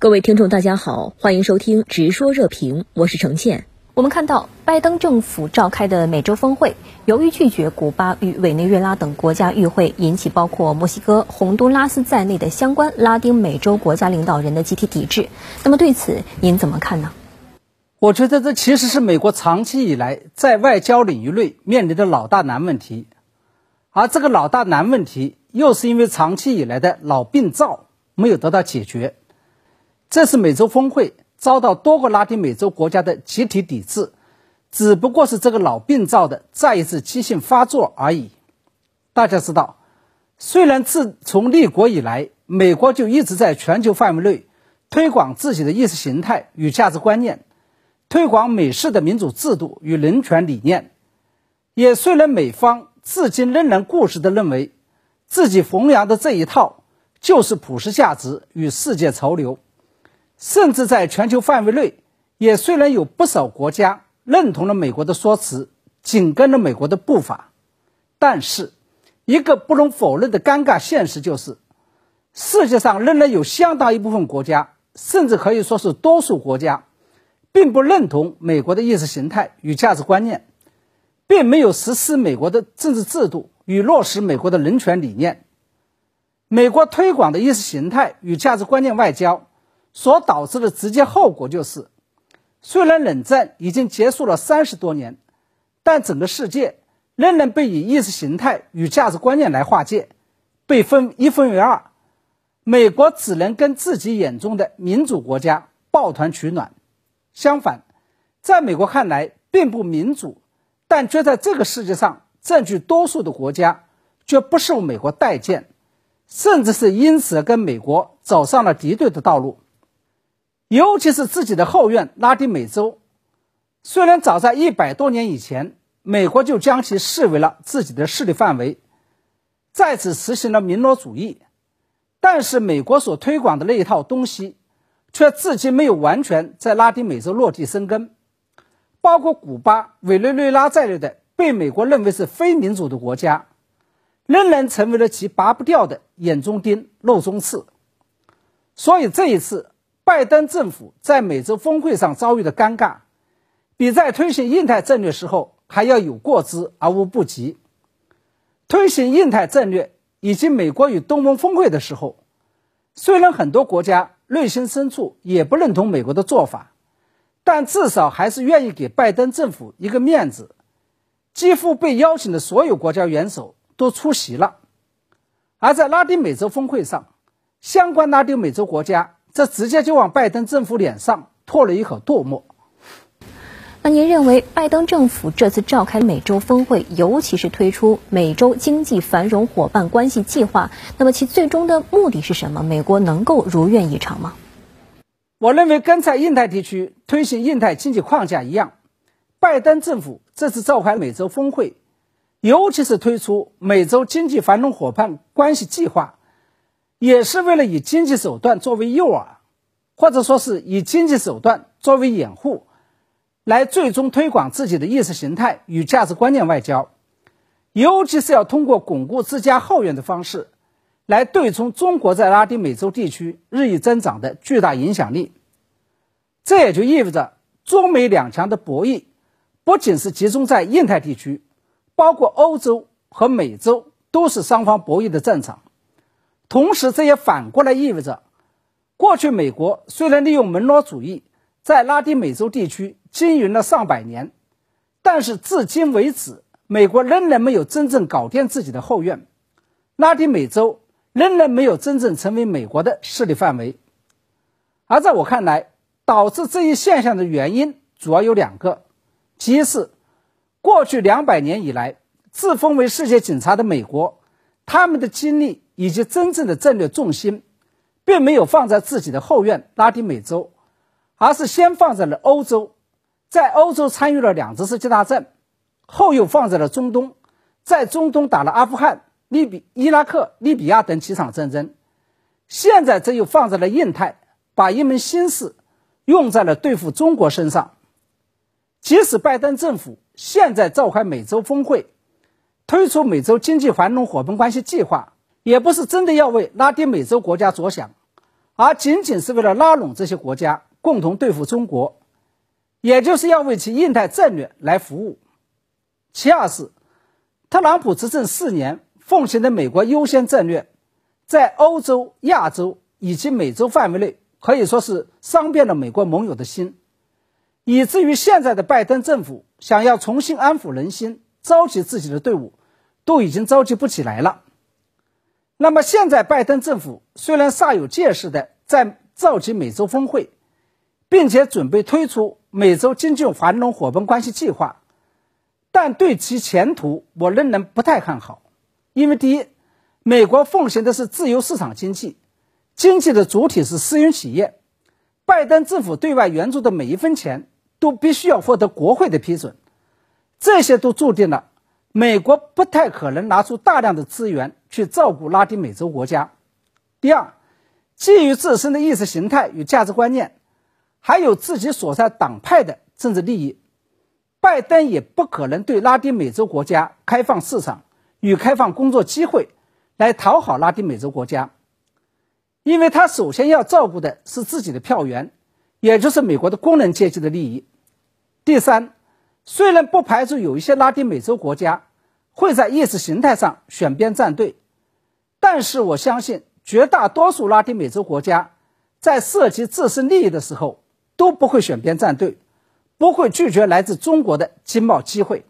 各位听众，大家好，欢迎收听《直说热评》，我是程倩。我们看到，拜登政府召开的美洲峰会，由于拒绝古巴与委内瑞拉等国家与会，引起包括墨西哥、洪都拉斯在内的相关拉丁美洲国家领导人的集体抵制。那么，对此您怎么看呢？我觉得这其实是美国长期以来在外交领域内面临的老大难问题，而这个老大难问题，又是因为长期以来的老病灶没有得到解决。这次美洲峰会遭到多个拉丁美洲国家的集体抵制，只不过是这个老病灶的再一次急性发作而已。大家知道，虽然自从立国以来，美国就一直在全球范围内推广自己的意识形态与价值观念，推广美式的民主制度与人权理念，也虽然美方至今仍然固执地认为，自己弘扬的这一套就是普世价值与世界潮流。甚至在全球范围内，也虽然有不少国家认同了美国的说辞，紧跟着美国的步伐，但是，一个不容否认的尴尬现实就是，世界上仍然有相当一部分国家，甚至可以说是多数国家，并不认同美国的意识形态与价值观念，并没有实施美国的政治制度与落实美国的人权理念。美国推广的意识形态与价值观念外交。所导致的直接后果就是，虽然冷战已经结束了三十多年，但整个世界仍然被以意识形态与价值观念来划界，被分一分为二。美国只能跟自己眼中的民主国家抱团取暖。相反，在美国看来并不民主，但却在这个世界上占据多数的国家，却不受美国待见，甚至是因此跟美国走上了敌对的道路。尤其是自己的后院拉丁美洲，虽然早在一百多年以前，美国就将其视为了自己的势力范围，在此实行了民罗主义，但是美国所推广的那一套东西，却至今没有完全在拉丁美洲落地生根。包括古巴、委内瑞拉在内的被美国认为是非民主的国家，仍然成为了其拔不掉的眼中钉、肉中刺。所以这一次。拜登政府在美洲峰会上遭遇的尴尬，比在推行印太战略时候还要有过之而无不及。推行印太战略以及美国与东盟峰会的时候，虽然很多国家内心深处也不认同美国的做法，但至少还是愿意给拜登政府一个面子。几乎被邀请的所有国家元首都出席了，而在拉丁美洲峰会上，相关拉丁美洲国家。这直接就往拜登政府脸上吐了一口唾沫。那您认为，拜登政府这次召开美洲峰会，尤其是推出美洲经济繁荣伙伴关系计划，那么其最终的目的是什么？美国能够如愿以偿吗？我认为，跟在印太地区推行印太经济框架一样，拜登政府这次召开美洲峰会，尤其是推出美洲经济繁荣伙伴关系计划。也是为了以经济手段作为诱饵，或者说是以经济手段作为掩护，来最终推广自己的意识形态与价值观念外交，尤其是要通过巩固自家后院的方式，来对冲中国在拉丁美洲地区日益增长的巨大影响力。这也就意味着中美两强的博弈，不仅是集中在印太地区，包括欧洲和美洲都是双方博弈的战场。同时，这也反过来意味着，过去美国虽然利用门罗主义在拉丁美洲地区经营了上百年，但是至今为止，美国仍然没有真正搞定自己的后院，拉丁美洲仍然没有真正成为美国的势力范围。而在我看来，导致这一现象的原因主要有两个：其一是过去两百年以来自封为世界警察的美国，他们的精力。以及真正的战略重心，并没有放在自己的后院拉丁美洲，而是先放在了欧洲，在欧洲参与了两次世界大战，后又放在了中东，在中东打了阿富汗、利比、伊拉克、利比亚等几场战争，现在这又放在了印太，把一门心思用在了对付中国身上。即使拜登政府现在召开美洲峰会，推出美洲经济繁荣伙伴关系计划。也不是真的要为拉丁美洲国家着想，而仅仅是为了拉拢这些国家共同对付中国，也就是要为其印太战略来服务。其二是，特朗普执政四年奉行的美国优先战略，在欧洲、亚洲以及美洲范围内可以说是伤遍了美国盟友的心，以至于现在的拜登政府想要重新安抚人心、召集自己的队伍，都已经召集不起来了。那么现在拜登政府虽然煞有介事的在召集美洲峰会，并且准备推出美洲经济繁荣伙伴关系计划。但对其前途，我仍然不太看好，因为第一，美国奉行的是自由市场经济，经济的主体是私营企业，拜登政府对外援助的每一分钱都必须要获得国会的批准，这些都注定了美国不太可能拿出大量的资源去照顾拉丁美洲国家。第二，基于自身的意识形态与价值观念，还有自己所在党派的政治利益。拜登也不可能对拉丁美洲国家开放市场与开放工作机会，来讨好拉丁美洲国家，因为他首先要照顾的是自己的票源，也就是美国的工人阶级的利益。第三，虽然不排除有一些拉丁美洲国家会在意识形态上选边站队，但是我相信绝大多数拉丁美洲国家在涉及自身利益的时候都不会选边站队。不会拒绝来自中国的经贸机会。